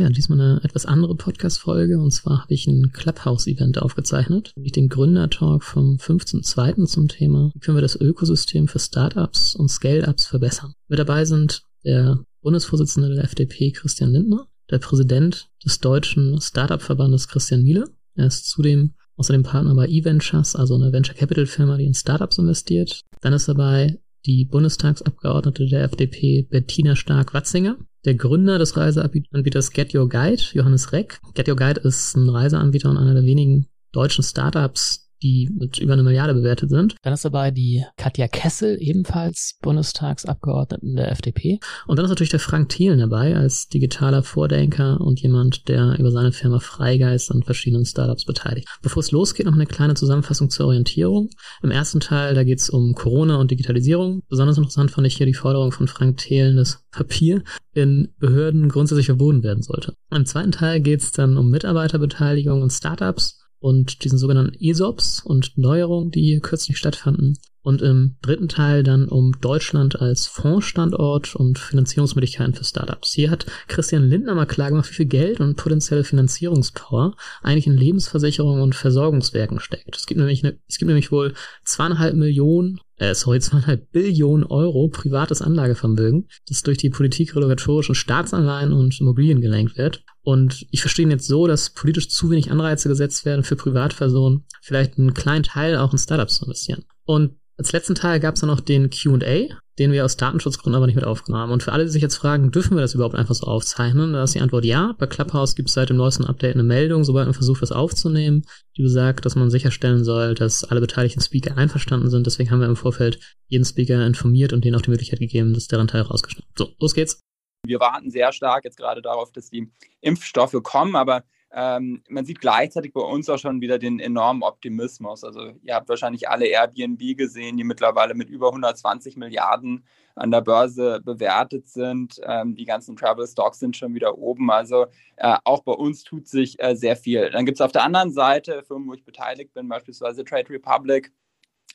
Ja, diesmal eine etwas andere Podcast-Folge. Und zwar habe ich ein Clubhouse-Event aufgezeichnet, nämlich den Gründertalk vom 15.02. zum Thema, wie können wir das Ökosystem für Startups und Scale-Ups verbessern. Mit dabei sind der Bundesvorsitzende der FDP Christian Lindner, der Präsident des deutschen Startup-Verbandes Christian Miele. Er ist zudem außerdem Partner bei eVentures, also eine Venture Capital Firma, die in Startups investiert. Dann ist dabei die Bundestagsabgeordnete der FDP Bettina Stark-Watzinger, der Gründer des Reiseanbieters Get Your Guide, Johannes Reck. Get Your Guide ist ein Reiseanbieter und einer der wenigen deutschen Startups, die mit über eine Milliarde bewertet sind. Dann ist dabei die Katja Kessel, ebenfalls Bundestagsabgeordneten der FDP. Und dann ist natürlich der Frank Thielen dabei als digitaler Vordenker und jemand, der über seine Firma Freigeist an verschiedenen Startups beteiligt. Bevor es losgeht, noch eine kleine Zusammenfassung zur Orientierung. Im ersten Teil, da geht es um Corona und Digitalisierung. Besonders interessant fand ich hier die Forderung von Frank Thielen, dass Papier in Behörden grundsätzlich verboten werden sollte. Im zweiten Teil geht es dann um Mitarbeiterbeteiligung und Startups und diesen sogenannten ESOPs und Neuerungen, die kürzlich stattfanden. Und im dritten Teil dann um Deutschland als Fondsstandort und Finanzierungsmöglichkeiten für Startups. Hier hat Christian Lindner mal klar gemacht, wie viel Geld und potenzielle Finanzierungspower eigentlich in Lebensversicherungen und Versorgungswerken steckt. Es gibt nämlich, eine, es gibt nämlich wohl zweieinhalb Millionen äh, sorry, zweieinhalb Billionen Euro privates Anlagevermögen, das durch die Politik regulatorischen Staatsanleihen und Immobilien gelenkt wird. Und ich verstehe jetzt so, dass politisch zu wenig Anreize gesetzt werden für Privatpersonen, vielleicht einen kleinen Teil auch in Startups zu investieren. Und als letzten Teil gab es dann noch den Q&A, den wir aus Datenschutzgründen aber nicht mit aufgenommen haben. Und für alle, die sich jetzt fragen, dürfen wir das überhaupt einfach so aufzeichnen? Da ist die Antwort ja. Bei Clubhouse gibt es seit dem neuesten Update eine Meldung, sobald man versucht, was aufzunehmen, die besagt, dass man sicherstellen soll, dass alle beteiligten Speaker einverstanden sind. Deswegen haben wir im Vorfeld jeden Speaker informiert und denen auch die Möglichkeit gegeben, dass deren Teil rausgeschnitten So, los geht's. Wir warten sehr stark jetzt gerade darauf, dass die Impfstoffe kommen, aber ähm, man sieht gleichzeitig bei uns auch schon wieder den enormen Optimismus. Also ihr habt wahrscheinlich alle Airbnb gesehen, die mittlerweile mit über 120 Milliarden an der Börse bewertet sind. Ähm, die ganzen Travel Stocks sind schon wieder oben. Also äh, auch bei uns tut sich äh, sehr viel. Dann gibt es auf der anderen Seite Firmen, wo ich beteiligt bin, beispielsweise Trade Republic,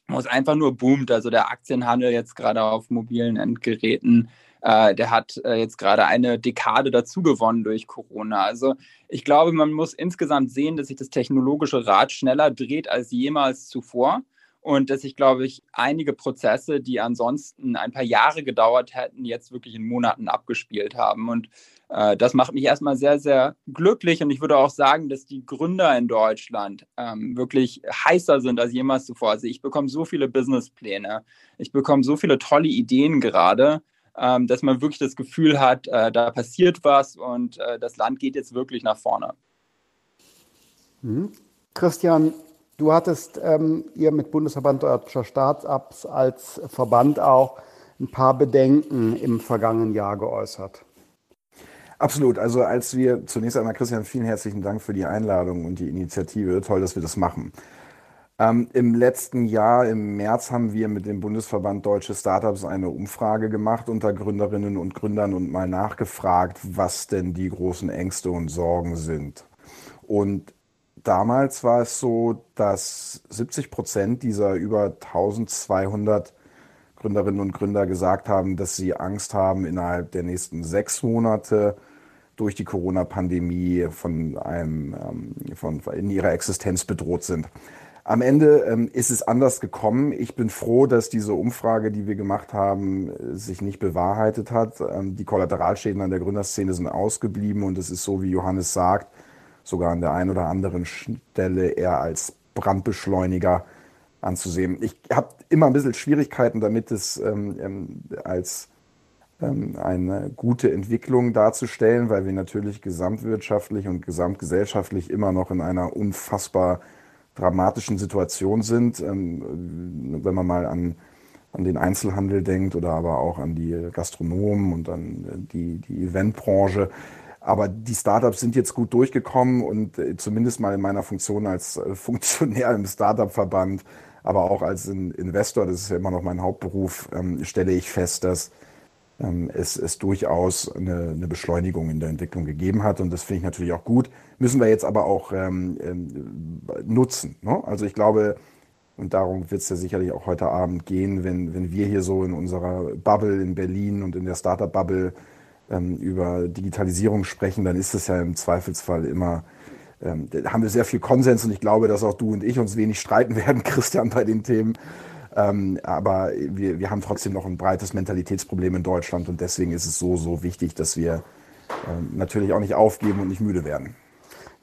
wo es einfach nur boomt. Also der Aktienhandel jetzt gerade auf mobilen Endgeräten äh, der hat äh, jetzt gerade eine Dekade dazu gewonnen durch Corona. Also ich glaube, man muss insgesamt sehen, dass sich das technologische Rad schneller dreht als jemals zuvor und dass sich, glaube ich, einige Prozesse, die ansonsten ein paar Jahre gedauert hätten, jetzt wirklich in Monaten abgespielt haben. Und äh, das macht mich erstmal sehr, sehr glücklich. Und ich würde auch sagen, dass die Gründer in Deutschland ähm, wirklich heißer sind als jemals zuvor. Also ich bekomme so viele Businesspläne, ich bekomme so viele tolle Ideen gerade ähm, dass man wirklich das Gefühl hat, äh, da passiert was und äh, das Land geht jetzt wirklich nach vorne. Mhm. Christian, du hattest ähm, ihr mit Bundesverband Deutscher Startups als Verband auch ein paar Bedenken im vergangenen Jahr geäußert. Absolut. Also als wir zunächst einmal, Christian, vielen herzlichen Dank für die Einladung und die Initiative. Toll, dass wir das machen. Ähm, Im letzten Jahr, im März, haben wir mit dem Bundesverband Deutsche Startups eine Umfrage gemacht unter Gründerinnen und Gründern und mal nachgefragt, was denn die großen Ängste und Sorgen sind. Und damals war es so, dass 70 Prozent dieser über 1200 Gründerinnen und Gründer gesagt haben, dass sie Angst haben, innerhalb der nächsten sechs Monate durch die Corona-Pandemie von einem, ähm, von, in ihrer Existenz bedroht sind. Am Ende ähm, ist es anders gekommen. Ich bin froh, dass diese Umfrage, die wir gemacht haben, äh, sich nicht bewahrheitet hat. Ähm, die Kollateralschäden an der Gründerszene sind ausgeblieben und es ist so, wie Johannes sagt, sogar an der einen oder anderen Stelle eher als Brandbeschleuniger anzusehen. Ich habe immer ein bisschen Schwierigkeiten damit, es ähm, ähm als ähm, eine gute Entwicklung darzustellen, weil wir natürlich gesamtwirtschaftlich und gesamtgesellschaftlich immer noch in einer unfassbar dramatischen Situation sind, ähm, wenn man mal an, an den Einzelhandel denkt oder aber auch an die Gastronomen und an äh, die, die Eventbranche. Aber die Startups sind jetzt gut durchgekommen und äh, zumindest mal in meiner Funktion als äh, Funktionär im Startup-Verband, aber auch als Investor, das ist ja immer noch mein Hauptberuf, ähm, stelle ich fest, dass ähm, es, es durchaus eine, eine Beschleunigung in der Entwicklung gegeben hat. Und das finde ich natürlich auch gut. Müssen wir jetzt aber auch ähm, ähm, nutzen. Ne? Also ich glaube, und darum wird es ja sicherlich auch heute Abend gehen, wenn, wenn wir hier so in unserer Bubble in Berlin und in der Startup-Bubble ähm, über Digitalisierung sprechen, dann ist es ja im Zweifelsfall immer, ähm, haben wir sehr viel Konsens und ich glaube, dass auch du und ich uns wenig streiten werden, Christian, bei den Themen. Ähm, aber wir, wir haben trotzdem noch ein breites Mentalitätsproblem in Deutschland und deswegen ist es so, so wichtig, dass wir ähm, natürlich auch nicht aufgeben und nicht müde werden.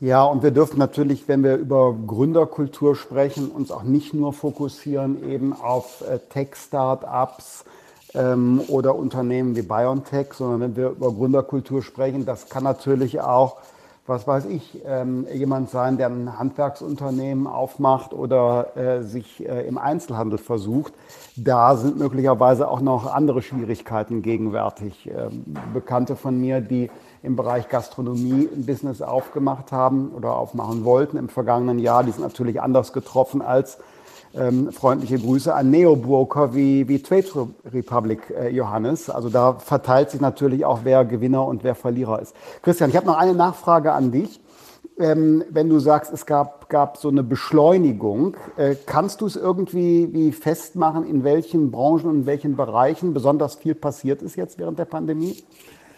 Ja, und wir dürfen natürlich, wenn wir über Gründerkultur sprechen, uns auch nicht nur fokussieren eben auf äh, Tech-Startups ähm, oder Unternehmen wie BioNTech, sondern wenn wir über Gründerkultur sprechen, das kann natürlich auch was weiß ich, ähm, jemand sein, der ein Handwerksunternehmen aufmacht oder äh, sich äh, im Einzelhandel versucht. Da sind möglicherweise auch noch andere Schwierigkeiten gegenwärtig. Ähm, Bekannte von mir, die im Bereich Gastronomie ein Business aufgemacht haben oder aufmachen wollten im vergangenen Jahr, die sind natürlich anders getroffen als ähm, freundliche Grüße an Neo-Broker wie, wie Trade Republic äh, Johannes. Also da verteilt sich natürlich auch, wer Gewinner und wer Verlierer ist. Christian, ich habe noch eine Nachfrage an dich. Ähm, wenn du sagst, es gab, gab so eine Beschleunigung, äh, kannst du es irgendwie wie festmachen, in welchen Branchen und in welchen Bereichen besonders viel passiert ist jetzt während der Pandemie?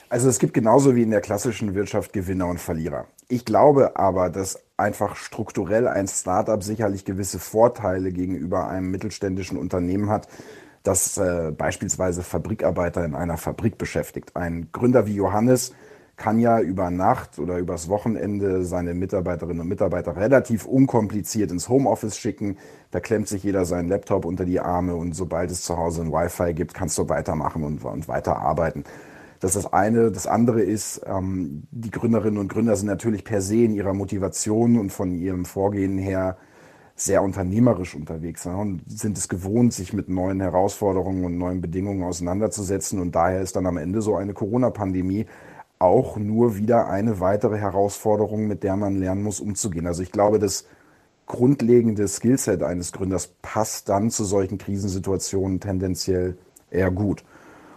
Also es gibt genauso wie in der klassischen Wirtschaft Gewinner und Verlierer. Ich glaube aber, dass einfach strukturell ein Startup sicherlich gewisse Vorteile gegenüber einem mittelständischen Unternehmen hat, das äh, beispielsweise Fabrikarbeiter in einer Fabrik beschäftigt. Ein Gründer wie Johannes kann ja über Nacht oder übers Wochenende seine Mitarbeiterinnen und Mitarbeiter relativ unkompliziert ins Homeoffice schicken. Da klemmt sich jeder seinen Laptop unter die Arme und sobald es zu Hause ein Wi-Fi gibt, kannst du weitermachen und, und weiterarbeiten. Das ist das eine. Das andere ist, ähm, die Gründerinnen und Gründer sind natürlich per se in ihrer Motivation und von ihrem Vorgehen her sehr unternehmerisch unterwegs ja, und sind es gewohnt, sich mit neuen Herausforderungen und neuen Bedingungen auseinanderzusetzen. Und daher ist dann am Ende so eine Corona-Pandemie auch nur wieder eine weitere Herausforderung, mit der man lernen muss, umzugehen. Also ich glaube, das grundlegende Skillset eines Gründers passt dann zu solchen Krisensituationen tendenziell eher gut.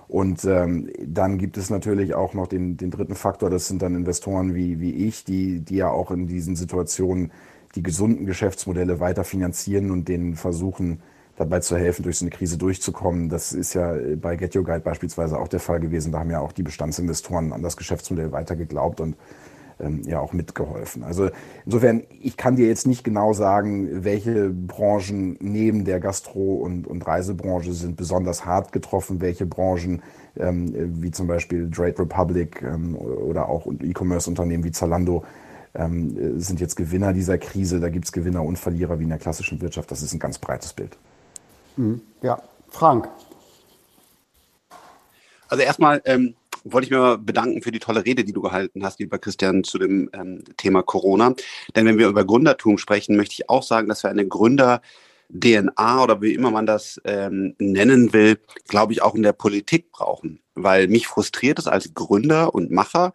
Und ähm, dann gibt es natürlich auch noch den, den dritten Faktor, das sind dann Investoren wie, wie ich, die, die ja auch in diesen Situationen die gesunden Geschäftsmodelle weiter finanzieren und denen versuchen, dabei zu helfen, durch so eine Krise durchzukommen. Das ist ja bei Get Your Guide beispielsweise auch der Fall gewesen. Da haben ja auch die Bestandsinvestoren an das Geschäftsmodell weiter geglaubt und ähm, ja auch mitgeholfen. Also insofern, ich kann dir jetzt nicht genau sagen, welche Branchen neben der Gastro- und, und Reisebranche sind besonders hart getroffen, welche Branchen ähm, wie zum Beispiel Trade Republic ähm, oder auch E-Commerce-Unternehmen wie Zalando ähm, sind jetzt Gewinner dieser Krise. Da gibt es Gewinner und Verlierer wie in der klassischen Wirtschaft. Das ist ein ganz breites Bild. Mhm. Ja, Frank. Also erstmal ähm, wollte ich mir mal bedanken für die tolle Rede, die du gehalten hast, lieber Christian, zu dem ähm, Thema Corona. Denn wenn wir über Gründertum sprechen, möchte ich auch sagen, dass wir eine Gründer DNA oder wie immer man das ähm, nennen will, glaube ich, auch in der Politik brauchen. Weil mich frustriert es als Gründer und Macher,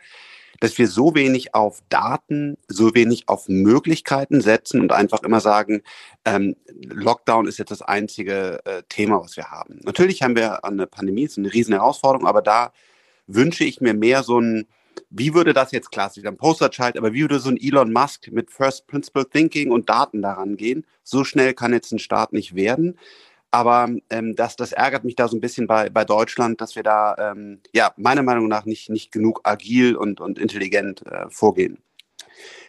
dass wir so wenig auf Daten, so wenig auf Möglichkeiten setzen und einfach immer sagen, ähm, Lockdown ist jetzt das einzige äh, Thema, was wir haben. Natürlich haben wir eine Pandemie, ist eine riesen Herausforderung, aber da wünsche ich mir mehr so ein, wie würde das jetzt klassisch am Posterchild, aber wie würde so ein Elon Musk mit First Principle Thinking und Daten daran gehen? So schnell kann jetzt ein Staat nicht werden. Aber ähm, das, das ärgert mich da so ein bisschen bei, bei Deutschland, dass wir da, ähm, ja, meiner Meinung nach nicht, nicht genug agil und, und intelligent äh, vorgehen.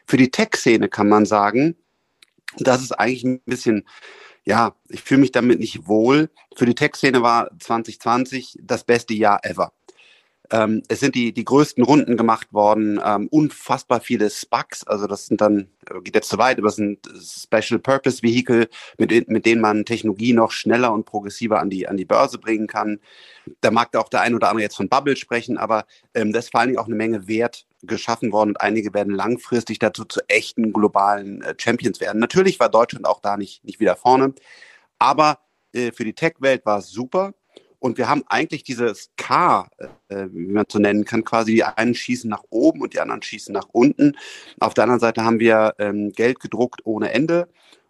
Für die Tech-Szene kann man sagen, das ist eigentlich ein bisschen, ja, ich fühle mich damit nicht wohl. Für die Tech-Szene war 2020 das beste Jahr ever. Ähm, es sind die, die größten Runden gemacht worden, ähm, unfassbar viele SPACs, also das sind dann, äh, geht jetzt zu weit, aber das sind Special Purpose Vehicle, mit, mit denen man Technologie noch schneller und progressiver an die, an die Börse bringen kann. Da mag da auch der ein oder andere jetzt von Bubble sprechen, aber ähm, da ist vor allen Dingen auch eine Menge Wert geschaffen worden und einige werden langfristig dazu zu echten globalen äh, Champions werden. Natürlich war Deutschland auch da nicht, nicht wieder vorne, aber äh, für die Tech-Welt war es super. Und wir haben eigentlich dieses K, äh, wie man so nennen kann, quasi die einen schießen nach oben und die anderen schießen nach unten. Auf der anderen Seite haben wir ähm, Geld gedruckt ohne Ende.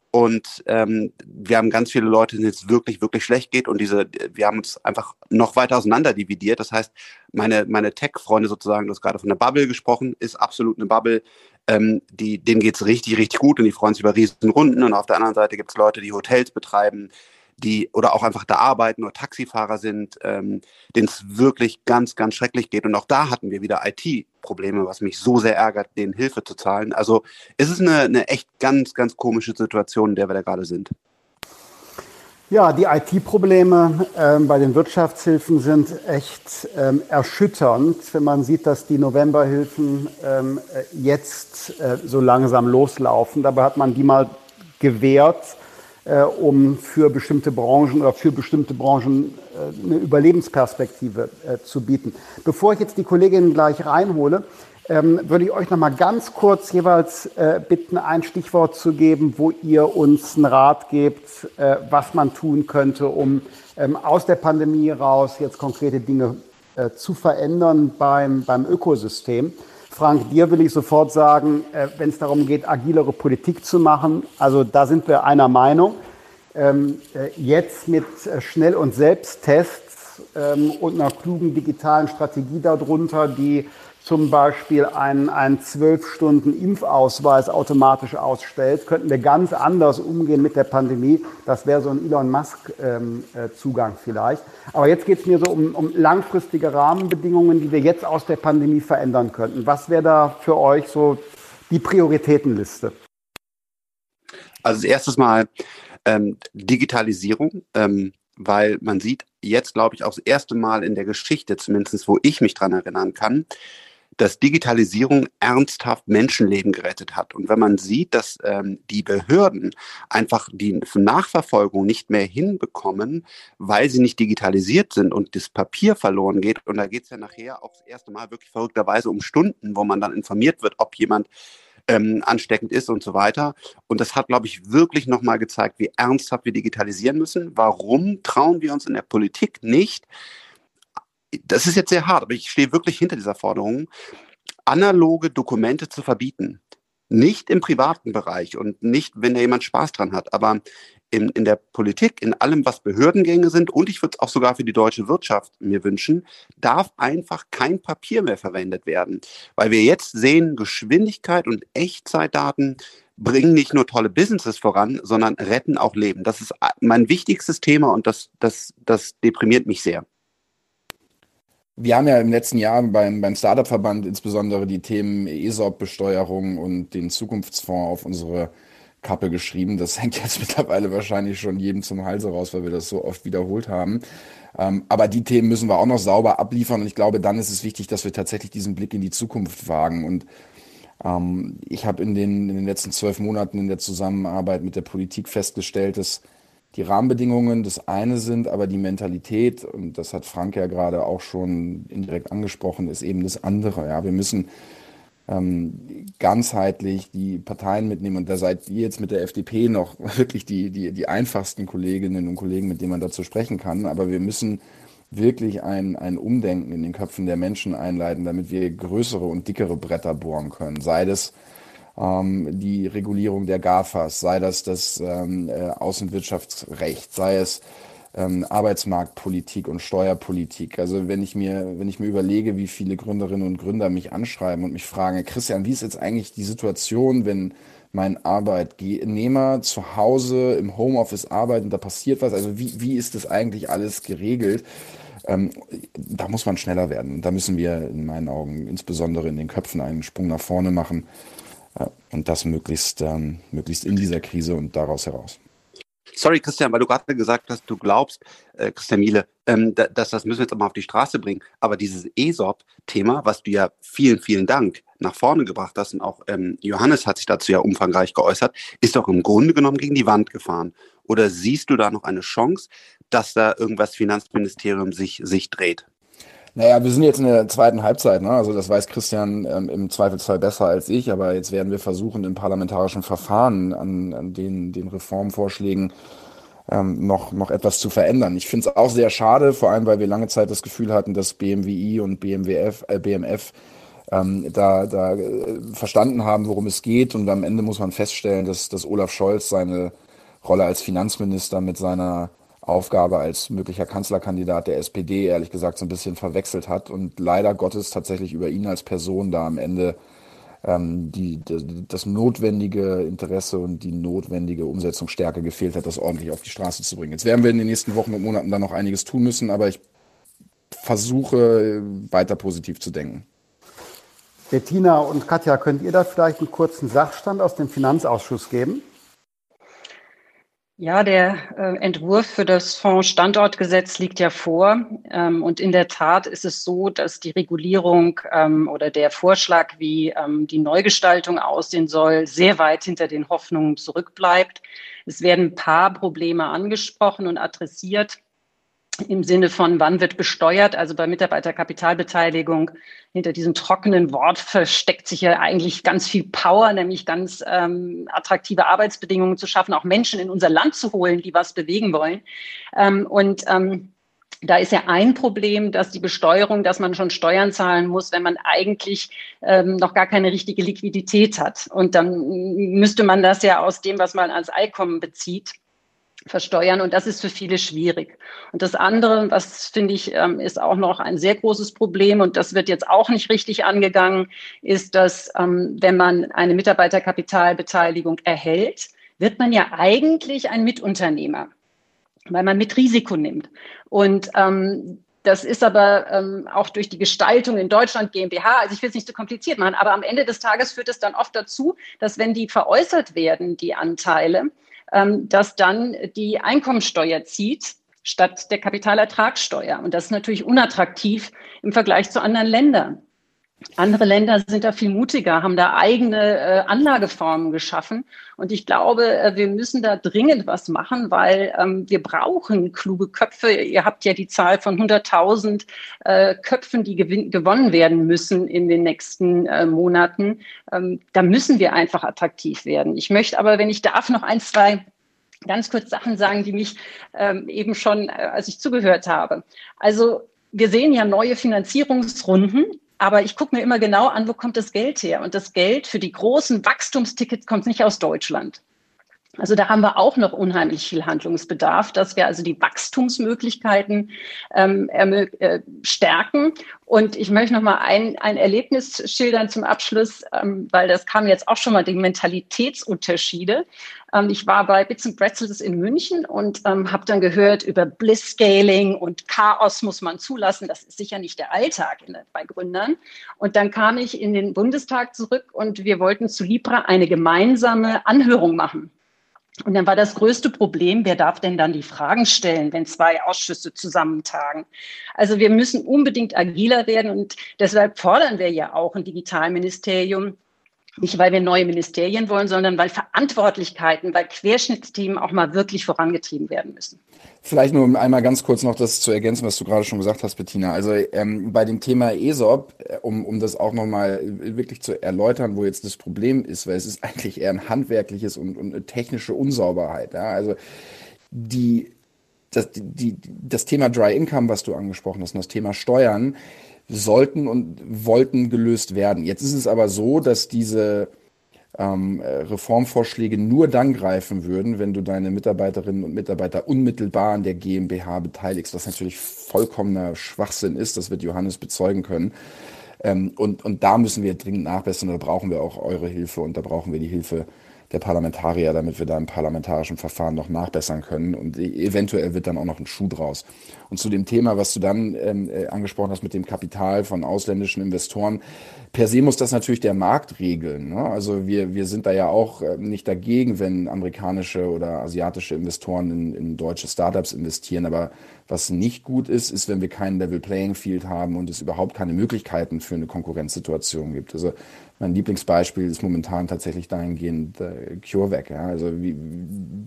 Und ähm, wir haben ganz viele Leute, denen es wirklich, wirklich schlecht geht. Und diese, wir haben uns einfach noch weiter auseinander dividiert. Das heißt, meine, meine Tech-Freunde sozusagen, du hast gerade von der Bubble gesprochen, ist absolut eine Bubble. Ähm, die, denen geht's richtig, richtig gut und die freuen sich über Riesenrunden. Und auf der anderen Seite gibt's Leute, die Hotels betreiben, die oder auch einfach da arbeiten oder Taxifahrer sind, ähm, denen es wirklich ganz, ganz schrecklich geht. Und auch da hatten wir wieder IT-Probleme, was mich so sehr ärgert, denen Hilfe zu zahlen. Also es ist eine, eine echt ganz, ganz komische Situation, in der wir da gerade sind. Ja, die IT-Probleme ähm, bei den Wirtschaftshilfen sind echt ähm, erschütternd, wenn man sieht, dass die Novemberhilfen ähm, jetzt äh, so langsam loslaufen. Dabei hat man die mal gewährt, äh, um für bestimmte Branchen oder für bestimmte Branchen äh, eine Überlebensperspektive äh, zu bieten. Bevor ich jetzt die Kolleginnen gleich reinhole, ähm, würde ich euch noch mal ganz kurz jeweils äh, bitten, ein Stichwort zu geben, wo ihr uns einen Rat gebt, äh, was man tun könnte, um ähm, aus der Pandemie raus jetzt konkrete Dinge äh, zu verändern beim, beim Ökosystem. Frank, dir will ich sofort sagen, äh, wenn es darum geht, agilere Politik zu machen, also da sind wir einer Meinung. Ähm, äh, jetzt mit äh, Schnell- und Selbsttests ähm, und einer klugen digitalen Strategie darunter, die zum Beispiel einen, einen 12-Stunden-Impfausweis automatisch ausstellt, könnten wir ganz anders umgehen mit der Pandemie. Das wäre so ein Elon Musk-Zugang ähm, äh, vielleicht. Aber jetzt geht es mir so um, um langfristige Rahmenbedingungen, die wir jetzt aus der Pandemie verändern könnten. Was wäre da für euch so die Prioritätenliste? Also das erste Mal ähm, Digitalisierung, ähm, weil man sieht jetzt, glaube ich, auch das erste Mal in der Geschichte, zumindest wo ich mich dran erinnern kann, dass Digitalisierung ernsthaft Menschenleben gerettet hat. Und wenn man sieht, dass ähm, die Behörden einfach die Nachverfolgung nicht mehr hinbekommen, weil sie nicht digitalisiert sind und das Papier verloren geht, und da geht es ja nachher auch das erste Mal wirklich verrückterweise um Stunden, wo man dann informiert wird, ob jemand ähm, ansteckend ist und so weiter. Und das hat, glaube ich, wirklich nochmal gezeigt, wie ernsthaft wir digitalisieren müssen. Warum trauen wir uns in der Politik nicht, das ist jetzt sehr hart, aber ich stehe wirklich hinter dieser Forderung, analoge Dokumente zu verbieten. Nicht im privaten Bereich und nicht, wenn da jemand Spaß dran hat, aber in, in der Politik, in allem, was Behördengänge sind und ich würde es auch sogar für die deutsche Wirtschaft mir wünschen, darf einfach kein Papier mehr verwendet werden. Weil wir jetzt sehen, Geschwindigkeit und Echtzeitdaten bringen nicht nur tolle Businesses voran, sondern retten auch Leben. Das ist mein wichtigstes Thema und das, das, das deprimiert mich sehr. Wir haben ja im letzten Jahr beim, beim Startup-Verband insbesondere die Themen ESOP-Besteuerung und den Zukunftsfonds auf unsere Kappe geschrieben. Das hängt jetzt mittlerweile wahrscheinlich schon jedem zum Halse raus, weil wir das so oft wiederholt haben. Ähm, aber die Themen müssen wir auch noch sauber abliefern und ich glaube, dann ist es wichtig, dass wir tatsächlich diesen Blick in die Zukunft wagen. Und ähm, ich habe in den, in den letzten zwölf Monaten in der Zusammenarbeit mit der Politik festgestellt, dass die Rahmenbedingungen das eine sind, aber die Mentalität, und das hat Frank ja gerade auch schon indirekt angesprochen, ist eben das andere. Ja, wir müssen ähm, ganzheitlich die Parteien mitnehmen. Und da seid ihr jetzt mit der FDP noch wirklich die, die, die einfachsten Kolleginnen und Kollegen, mit denen man dazu sprechen kann. Aber wir müssen wirklich ein, ein Umdenken in den Köpfen der Menschen einleiten, damit wir größere und dickere Bretter bohren können. Sei das ähm, die Regulierung der GAFAs, sei das das ähm, äh, Außenwirtschaftsrecht, sei es ähm, Arbeitsmarktpolitik und Steuerpolitik. Also wenn ich mir, wenn ich mir überlege, wie viele Gründerinnen und Gründer mich anschreiben und mich fragen, Christian, wie ist jetzt eigentlich die Situation, wenn mein Arbeitnehmer zu Hause im Homeoffice arbeitet und da passiert was? Also wie, wie ist das eigentlich alles geregelt? Ähm, da muss man schneller werden. Da müssen wir in meinen Augen insbesondere in den Köpfen einen Sprung nach vorne machen. Und das möglichst, ähm, möglichst in dieser Krise und daraus heraus. Sorry, Christian, weil du gerade gesagt hast, du glaubst, äh, Christian Miele, ähm, da, dass das müssen wir jetzt mal auf die Straße bringen. Aber dieses ESOP-Thema, was du ja vielen, vielen Dank nach vorne gebracht hast und auch ähm, Johannes hat sich dazu ja umfangreich geäußert, ist doch im Grunde genommen gegen die Wand gefahren. Oder siehst du da noch eine Chance, dass da irgendwas Finanzministerium sich, sich dreht? Naja, wir sind jetzt in der zweiten Halbzeit, ne? also das weiß Christian ähm, im Zweifelsfall besser als ich, aber jetzt werden wir versuchen, im parlamentarischen Verfahren an, an den, den Reformvorschlägen ähm, noch, noch etwas zu verändern. Ich finde es auch sehr schade, vor allem weil wir lange Zeit das Gefühl hatten, dass BMWI und BMWF, äh, BMF ähm, da, da äh, verstanden haben, worum es geht und am Ende muss man feststellen, dass, dass Olaf Scholz seine Rolle als Finanzminister mit seiner Aufgabe als möglicher Kanzlerkandidat der SPD ehrlich gesagt so ein bisschen verwechselt hat und leider Gottes tatsächlich über ihn als Person da am Ende ähm, die, das notwendige Interesse und die notwendige Umsetzungsstärke gefehlt hat, das ordentlich auf die Straße zu bringen. Jetzt werden wir in den nächsten Wochen und Monaten da noch einiges tun müssen, aber ich versuche weiter positiv zu denken. Bettina und Katja, könnt ihr da vielleicht einen kurzen Sachstand aus dem Finanzausschuss geben? Ja, der äh, Entwurf für das Fonds-Standortgesetz liegt ja vor. Ähm, und in der Tat ist es so, dass die Regulierung ähm, oder der Vorschlag, wie ähm, die Neugestaltung aussehen soll, sehr weit hinter den Hoffnungen zurückbleibt. Es werden ein paar Probleme angesprochen und adressiert im Sinne von, wann wird besteuert, also bei Mitarbeiterkapitalbeteiligung. Hinter diesem trockenen Wort versteckt sich ja eigentlich ganz viel Power, nämlich ganz ähm, attraktive Arbeitsbedingungen zu schaffen, auch Menschen in unser Land zu holen, die was bewegen wollen. Ähm, und ähm, da ist ja ein Problem, dass die Besteuerung, dass man schon Steuern zahlen muss, wenn man eigentlich ähm, noch gar keine richtige Liquidität hat. Und dann müsste man das ja aus dem, was man als Einkommen bezieht, versteuern. Und das ist für viele schwierig. Und das andere, was finde ich, ähm, ist auch noch ein sehr großes Problem und das wird jetzt auch nicht richtig angegangen, ist, dass ähm, wenn man eine Mitarbeiterkapitalbeteiligung erhält, wird man ja eigentlich ein Mitunternehmer, weil man mit Risiko nimmt. Und ähm, das ist aber ähm, auch durch die Gestaltung in Deutschland GmbH, also ich will es nicht zu kompliziert machen, aber am Ende des Tages führt es dann oft dazu, dass wenn die veräußert werden, die Anteile, ähm, dass dann die Einkommensteuer zieht statt der Kapitalertragssteuer. Und das ist natürlich unattraktiv im Vergleich zu anderen Ländern. Andere Länder sind da viel mutiger, haben da eigene äh, Anlageformen geschaffen. Und ich glaube, äh, wir müssen da dringend was machen, weil ähm, wir brauchen kluge Köpfe. Ihr habt ja die Zahl von 100.000 äh, Köpfen, die gewonnen werden müssen in den nächsten äh, Monaten. Ähm, da müssen wir einfach attraktiv werden. Ich möchte aber, wenn ich darf, noch ein, zwei ganz kurz Sachen sagen, die mich ähm, eben schon, äh, als ich zugehört habe. Also wir sehen ja neue Finanzierungsrunden aber ich gucke mir immer genau an, wo kommt das Geld her? Und das Geld für die großen Wachstumstickets kommt nicht aus Deutschland. Also da haben wir auch noch unheimlich viel Handlungsbedarf, dass wir also die Wachstumsmöglichkeiten ähm, äh, stärken. Und ich möchte noch mal ein, ein Erlebnis schildern zum Abschluss, ähm, weil das kam jetzt auch schon mal die Mentalitätsunterschiede. Ähm, ich war bei Bits and Pretzels in München und ähm, habe dann gehört über Bliss-Scaling und Chaos muss man zulassen. Das ist sicher nicht der Alltag in, bei Gründern. Und dann kam ich in den Bundestag zurück und wir wollten zu Libra eine gemeinsame Anhörung machen. Und dann war das größte Problem, wer darf denn dann die Fragen stellen, wenn zwei Ausschüsse zusammentagen? Also wir müssen unbedingt agiler werden und deshalb fordern wir ja auch ein Digitalministerium, nicht, weil wir neue Ministerien wollen, sondern weil Verantwortlichkeiten, weil Querschnittsthemen auch mal wirklich vorangetrieben werden müssen. Vielleicht nur einmal ganz kurz noch das zu ergänzen, was du gerade schon gesagt hast, Bettina. Also ähm, bei dem Thema ESOP, äh, um, um das auch nochmal wirklich zu erläutern, wo jetzt das Problem ist, weil es ist eigentlich eher ein handwerkliches und, und eine technische Unsauberheit. Ja? Also die, das, die, das Thema Dry Income, was du angesprochen hast, und das Thema Steuern, sollten und wollten gelöst werden. Jetzt ist es aber so, dass diese ähm, äh, Reformvorschläge nur dann greifen würden, wenn du deine Mitarbeiterinnen und Mitarbeiter unmittelbar an der GmbH beteiligst, was natürlich vollkommener Schwachsinn ist, das wird Johannes bezeugen können. Ähm, und, und da müssen wir dringend nachbessern, da brauchen wir auch eure Hilfe und da brauchen wir die Hilfe der Parlamentarier, damit wir da im parlamentarischen Verfahren noch nachbessern können. Und e-, eventuell wird dann auch noch ein Schuh draus. Und zu dem Thema, was du dann ähm, äh, angesprochen hast mit dem Kapital von ausländischen Investoren, per se muss das natürlich der Markt regeln. Ne? Also wir, wir sind da ja auch äh, nicht dagegen, wenn amerikanische oder asiatische Investoren in, in deutsche Startups investieren. Aber was nicht gut ist, ist, wenn wir kein Level Playing Field haben und es überhaupt keine Möglichkeiten für eine Konkurrenzsituation gibt. Also mein Lieblingsbeispiel ist momentan tatsächlich dahingehend äh, CureVac. Ja? Also wie,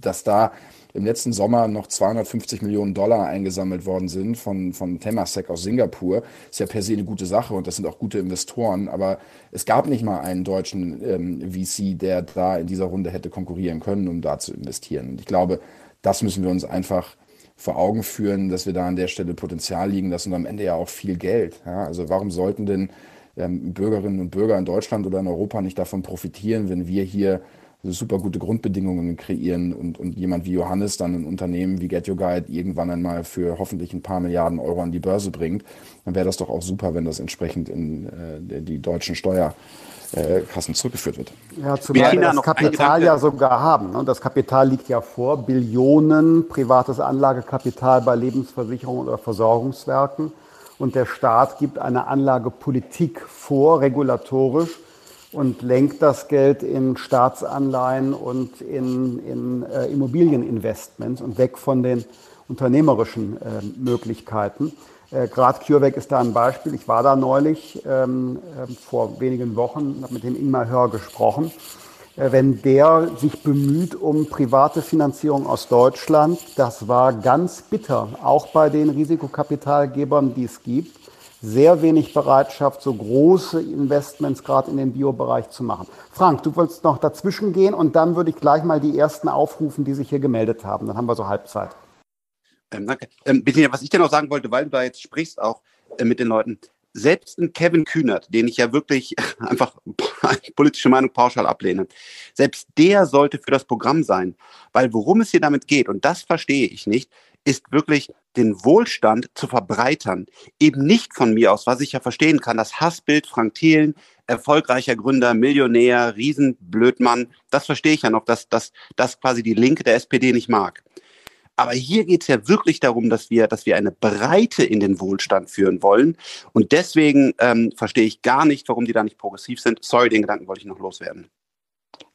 dass da im letzten Sommer noch 250 Millionen Dollar eingesammelt worden sind von, von Temasek aus Singapur, ist ja per se eine gute Sache und das sind auch gute Investoren. Aber es gab nicht mal einen deutschen ähm, VC, der da in dieser Runde hätte konkurrieren können, um da zu investieren. Und ich glaube, das müssen wir uns einfach vor Augen führen, dass wir da an der Stelle Potenzial liegen lassen und am Ende ja auch viel Geld. Ja? Also warum sollten denn ähm, Bürgerinnen und Bürger in Deutschland oder in Europa nicht davon profitieren, wenn wir hier super gute Grundbedingungen kreieren und, und jemand wie Johannes dann ein Unternehmen wie Get Your Guide irgendwann einmal für hoffentlich ein paar Milliarden Euro an die Börse bringt, dann wäre das doch auch super, wenn das entsprechend in äh, die deutschen Steuerkassen zurückgeführt wird. Ja, zumal wir das Kapital ja sogar haben. Ne? Das Kapital liegt ja vor, Billionen privates Anlagekapital bei Lebensversicherungen oder Versorgungswerken. Und der Staat gibt eine Anlagepolitik vor, regulatorisch, und lenkt das Geld in Staatsanleihen und in, in äh, Immobilieninvestments und weg von den unternehmerischen äh, Möglichkeiten. Äh, CureVac ist da ein Beispiel. Ich war da neulich ähm, äh, vor wenigen Wochen, habe mit dem Ingmar Hör gesprochen. Äh, wenn der sich bemüht um private Finanzierung aus Deutschland, das war ganz bitter, auch bei den Risikokapitalgebern, die es gibt sehr wenig Bereitschaft, so große Investments gerade in den Biobereich zu machen. Frank, du wolltest noch dazwischen gehen und dann würde ich gleich mal die ersten aufrufen, die sich hier gemeldet haben. Dann haben wir so Halbzeit. Ähm, danke. Ähm, was ich dir noch sagen wollte, weil du da jetzt sprichst auch äh, mit den Leuten. Selbst ein Kevin Kühnert, den ich ja wirklich einfach politische Meinung pauschal ablehne, selbst der sollte für das Programm sein. Weil worum es hier damit geht, und das verstehe ich nicht, ist wirklich den Wohlstand zu verbreitern. Eben nicht von mir aus, was ich ja verstehen kann, das Hassbild Frank Thelen, erfolgreicher Gründer, Millionär, Riesenblödmann, das verstehe ich ja noch, dass das quasi die Linke der SPD nicht mag. Aber hier geht es ja wirklich darum, dass wir, dass wir eine Breite in den Wohlstand führen wollen. Und deswegen ähm, verstehe ich gar nicht, warum die da nicht progressiv sind. Sorry, den Gedanken wollte ich noch loswerden.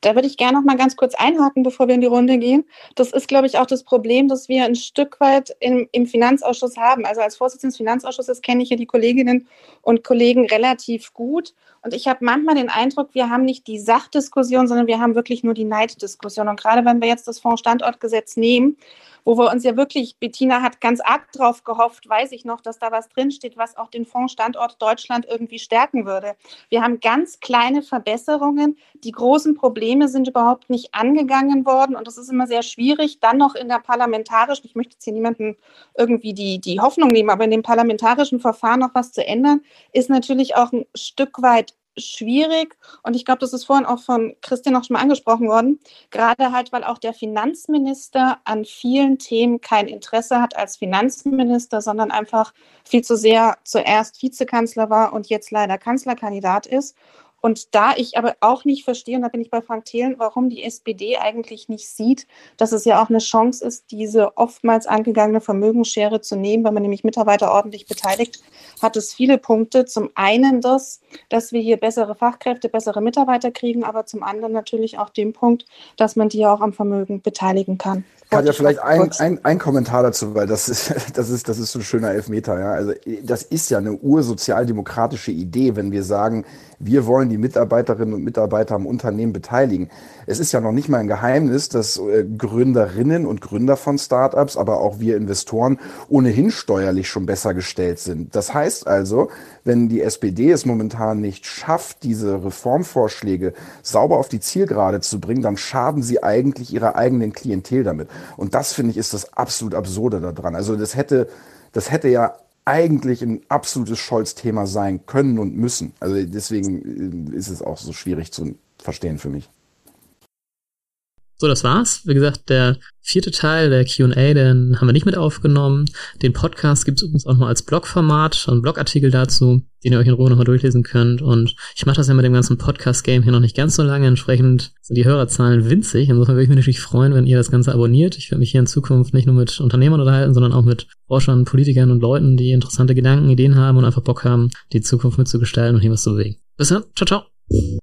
Da würde ich gerne noch mal ganz kurz einhaken, bevor wir in die Runde gehen. Das ist, glaube ich, auch das Problem, das wir ein Stück weit im, im Finanzausschuss haben. Also als Vorsitzende des Finanzausschusses kenne ich ja die Kolleginnen und Kollegen relativ gut. Und ich habe manchmal den Eindruck, wir haben nicht die Sachdiskussion, sondern wir haben wirklich nur die Neiddiskussion. Und gerade wenn wir jetzt das Fondsstandortgesetz nehmen, wo wir uns ja wirklich, Bettina hat ganz arg drauf gehofft, weiß ich noch, dass da was drinsteht, was auch den Fondsstandort Deutschland irgendwie stärken würde. Wir haben ganz kleine Verbesserungen. Die großen Probleme sind überhaupt nicht angegangen worden und das ist immer sehr schwierig, dann noch in der parlamentarischen, ich möchte jetzt hier niemanden irgendwie die, die Hoffnung nehmen, aber in dem parlamentarischen Verfahren noch was zu ändern, ist natürlich auch ein Stück weit schwierig. Und ich glaube, das ist vorhin auch von Christian auch schon mal angesprochen worden, gerade halt, weil auch der Finanzminister an vielen Themen kein Interesse hat als Finanzminister, sondern einfach viel zu sehr zuerst Vizekanzler war und jetzt leider Kanzlerkandidat ist und da ich aber auch nicht verstehe, und da bin ich bei Frank Thelen, warum die SPD eigentlich nicht sieht, dass es ja auch eine Chance ist, diese oftmals angegangene Vermögensschere zu nehmen, wenn man nämlich Mitarbeiter ordentlich beteiligt, hat es viele Punkte. Zum einen das, dass wir hier bessere Fachkräfte, bessere Mitarbeiter kriegen, aber zum anderen natürlich auch den Punkt, dass man die auch am Vermögen beteiligen kann. Kann ja vielleicht ein, ein, ein Kommentar dazu, weil das ist, das ist, das ist so ein schöner Elfmeter, ja. Also, das ist ja eine ursozialdemokratische Idee, wenn wir sagen, wir wollen die Mitarbeiterinnen und Mitarbeiter am Unternehmen beteiligen. Es ist ja noch nicht mal ein Geheimnis, dass äh, Gründerinnen und Gründer von Startups, aber auch wir Investoren ohnehin steuerlich schon besser gestellt sind. Das heißt also, wenn die SPD es momentan nicht schafft, diese Reformvorschläge sauber auf die Zielgerade zu bringen, dann schaden sie eigentlich ihrer eigenen Klientel damit. Und das finde ich ist das absolut absurde daran. Also das hätte, das hätte ja eigentlich ein absolutes Scholz-Thema sein können und müssen. Also deswegen äh, ist es auch so schwierig zu verstehen für mich. So, das war's. Wie gesagt, der vierte Teil der Q&A, den haben wir nicht mit aufgenommen. Den Podcast gibt's übrigens auch noch als Blogformat, einen Blogartikel dazu, den ihr euch in Ruhe nochmal durchlesen könnt. Und ich mache das ja mit dem ganzen Podcast-Game hier noch nicht ganz so lange. Entsprechend sind die Hörerzahlen winzig. Insofern würde ich mich natürlich freuen, wenn ihr das Ganze abonniert. Ich werde mich hier in Zukunft nicht nur mit Unternehmern unterhalten, sondern auch mit Forschern, Politikern und Leuten, die interessante Gedanken, Ideen haben und einfach Bock haben, die Zukunft mitzugestalten und hier was zu bewegen. Bis dann. Ciao, ciao.